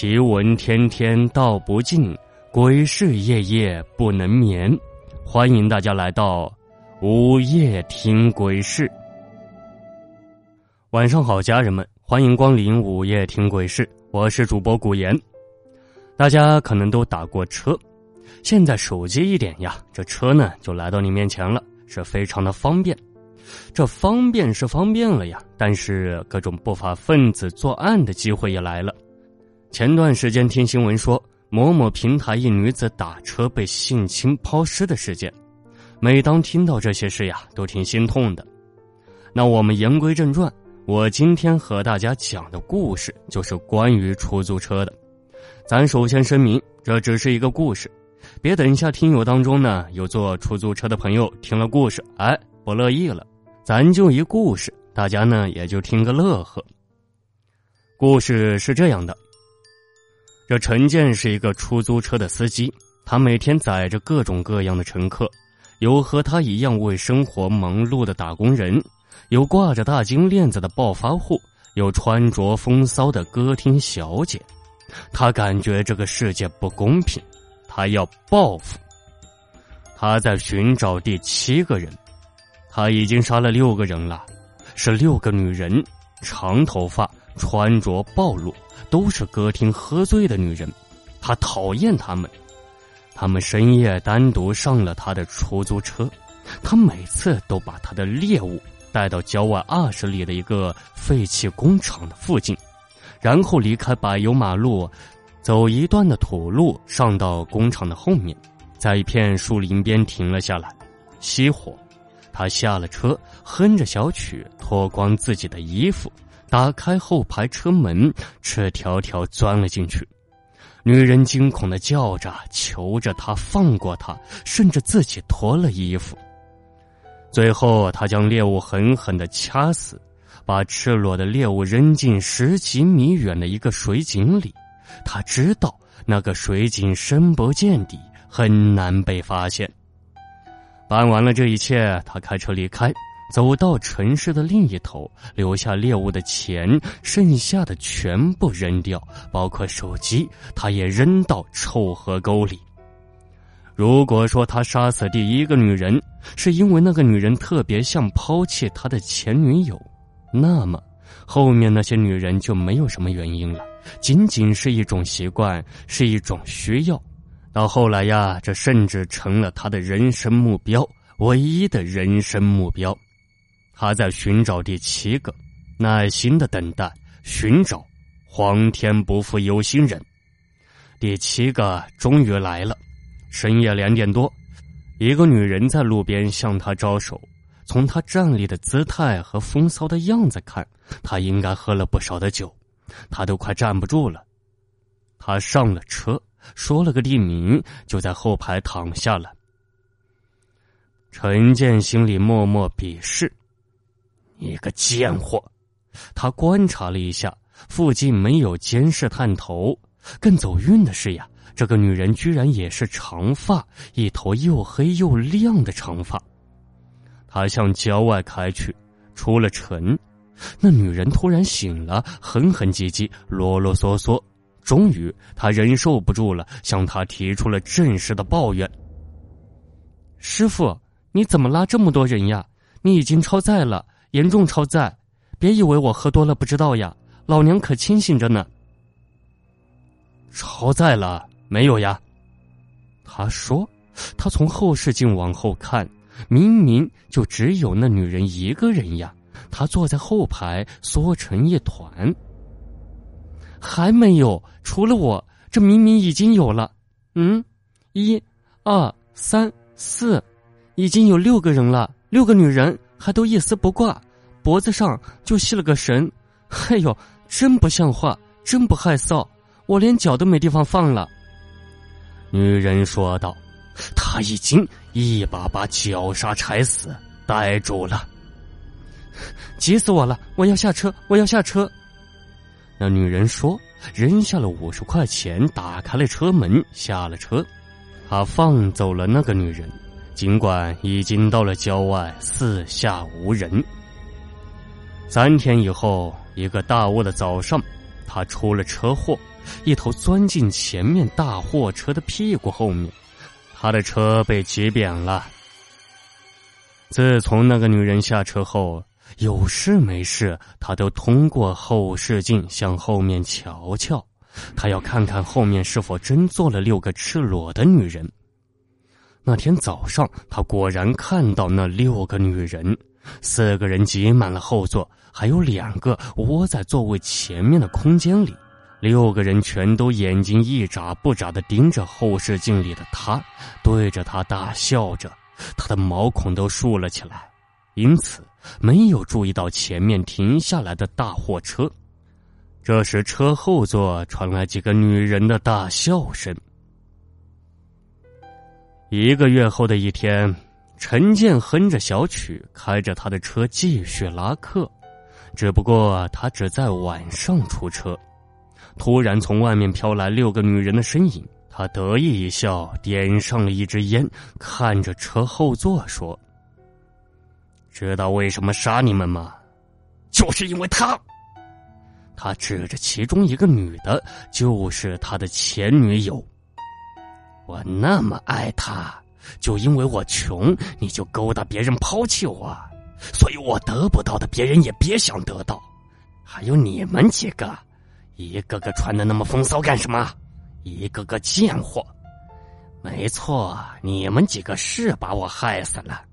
奇闻天天道不尽，鬼事夜夜不能眠。欢迎大家来到午夜听鬼事。晚上好，家人们，欢迎光临午夜听鬼事。我是主播古言。大家可能都打过车，现在手机一点呀，这车呢就来到你面前了，是非常的方便。这方便是方便了呀，但是各种不法分子作案的机会也来了。前段时间听新闻说，某某平台一女子打车被性侵抛尸的事件。每当听到这些事呀，都挺心痛的。那我们言归正传，我今天和大家讲的故事就是关于出租车的。咱首先声明，这只是一个故事，别等一下听友当中呢有坐出租车的朋友听了故事，哎，不乐意了。咱就一故事，大家呢也就听个乐呵。故事是这样的：这陈建是一个出租车的司机，他每天载着各种各样的乘客，有和他一样为生活忙碌的打工人，有挂着大金链子的暴发户，有穿着风骚的歌厅小姐。他感觉这个世界不公平，他要报复。他在寻找第七个人。他已经杀了六个人了，是六个女人，长头发，穿着暴露，都是歌厅喝醉的女人。他讨厌他们，他们深夜单独上了他的出租车，他每次都把他的猎物带到郊外二十里的一个废弃工厂的附近，然后离开柏油马路，走一段的土路，上到工厂的后面，在一片树林边停了下来，熄火。他下了车，哼着小曲，脱光自己的衣服，打开后排车门，赤条条钻了进去。女人惊恐的叫着，求着他放过她，甚至自己脱了衣服。最后，他将猎物狠狠的掐死，把赤裸的猎物扔进十几米远的一个水井里。他知道那个水井深不见底，很难被发现。办完了这一切，他开车离开，走到城市的另一头，留下猎物的钱，剩下的全部扔掉，包括手机，他也扔到臭河沟里。如果说他杀死第一个女人是因为那个女人特别像抛弃他的前女友，那么后面那些女人就没有什么原因了，仅仅是一种习惯，是一种需要。到后来呀，这甚至成了他的人生目标，唯一的人生目标。他在寻找第七个，耐心的等待，寻找，皇天不负有心人。第七个终于来了。深夜两点多，一个女人在路边向他招手。从他站立的姿态和风骚的样子看，他应该喝了不少的酒，他都快站不住了。他上了车。说了个地名，就在后排躺下了。陈建心里默默鄙视：“你个贱货！”他观察了一下，附近没有监视探头。更走运的是呀，这个女人居然也是长发，一头又黑又亮的长发。他向郊外开去，出了城，那女人突然醒了，哼哼唧唧，啰啰嗦嗦。终于，他忍受不住了，向他提出了正式的抱怨：“师傅，你怎么拉这么多人呀？你已经超载了，严重超载！别以为我喝多了不知道呀，老娘可清醒着呢。”超载了没有呀？他说：“他从后视镜往后看，明明就只有那女人一个人呀，她坐在后排，缩成一团。”还没有，除了我，这明明已经有了。嗯，一、二、三、四，已经有六个人了，六个女人还都一丝不挂，脖子上就系了个绳。哎呦，真不像话，真不害臊，我连脚都没地方放了。女人说道：“他已经一把把绞杀柴死，逮住了。急死我了！我要下车，我要下车。”那女人说：“扔下了五十块钱，打开了车门，下了车。他放走了那个女人，尽管已经到了郊外，四下无人。三天以后，一个大雾的早上，他出了车祸，一头钻进前面大货车的屁股后面，他的车被挤扁了。自从那个女人下车后，有事没事，他都通过后视镜向后面瞧瞧，他要看看后面是否真坐了六个赤裸的女人。那天早上，他果然看到那六个女人，四个人挤满了后座，还有两个窝在座位前面的空间里。六个人全都眼睛一眨不眨的盯着后视镜里的他，对着他大笑着，他的毛孔都竖了起来，因此没有注意到前面停下来的大货车。这时，车后座传来几个女人的大笑声。一个月后的一天，陈建哼着小曲，开着他的车继续拉客，只不过他只在晚上出车。突然，从外面飘来六个女人的身影，他得意一笑，点上了一支烟，看着车后座说：“知道为什么杀你们吗？就是因为他。”他指着其中一个女的，就是他的前女友。我那么爱他，就因为我穷，你就勾搭别人抛弃我，所以我得不到的别人也别想得到。还有你们几个，一个个穿的那么风骚干什么？一个个贱货！没错，你们几个是把我害死了，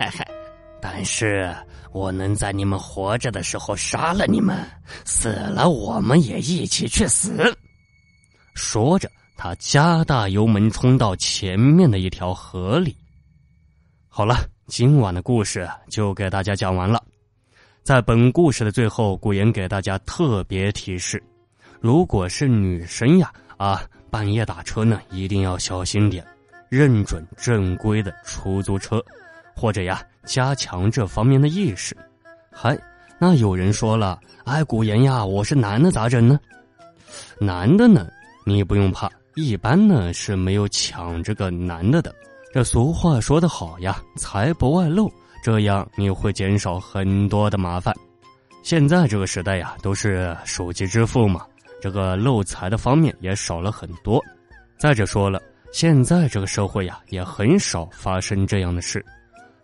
但是我能在你们活着的时候杀了你们，死了我们也一起去死。说着。他加大油门冲到前面的一条河里。好了，今晚的故事就给大家讲完了。在本故事的最后，古言给大家特别提示：如果是女生呀，啊，半夜打车呢，一定要小心点，认准正规的出租车，或者呀，加强这方面的意识。嗨，那有人说了，哎，古言呀，我是男的咋整呢？男的呢，你不用怕。一般呢是没有抢这个男的的，这俗话说得好呀，财不外露，这样你会减少很多的麻烦。现在这个时代呀，都是手机支付嘛，这个漏财的方面也少了很多。再者说了，现在这个社会呀，也很少发生这样的事，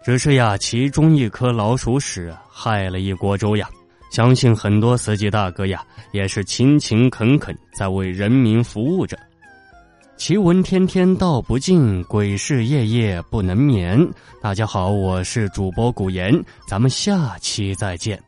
只是呀，其中一颗老鼠屎害了一锅粥呀。相信很多司机大哥呀，也是勤勤恳恳在为人民服务着。奇闻天天道不尽，鬼事夜夜不能眠。大家好，我是主播古言，咱们下期再见。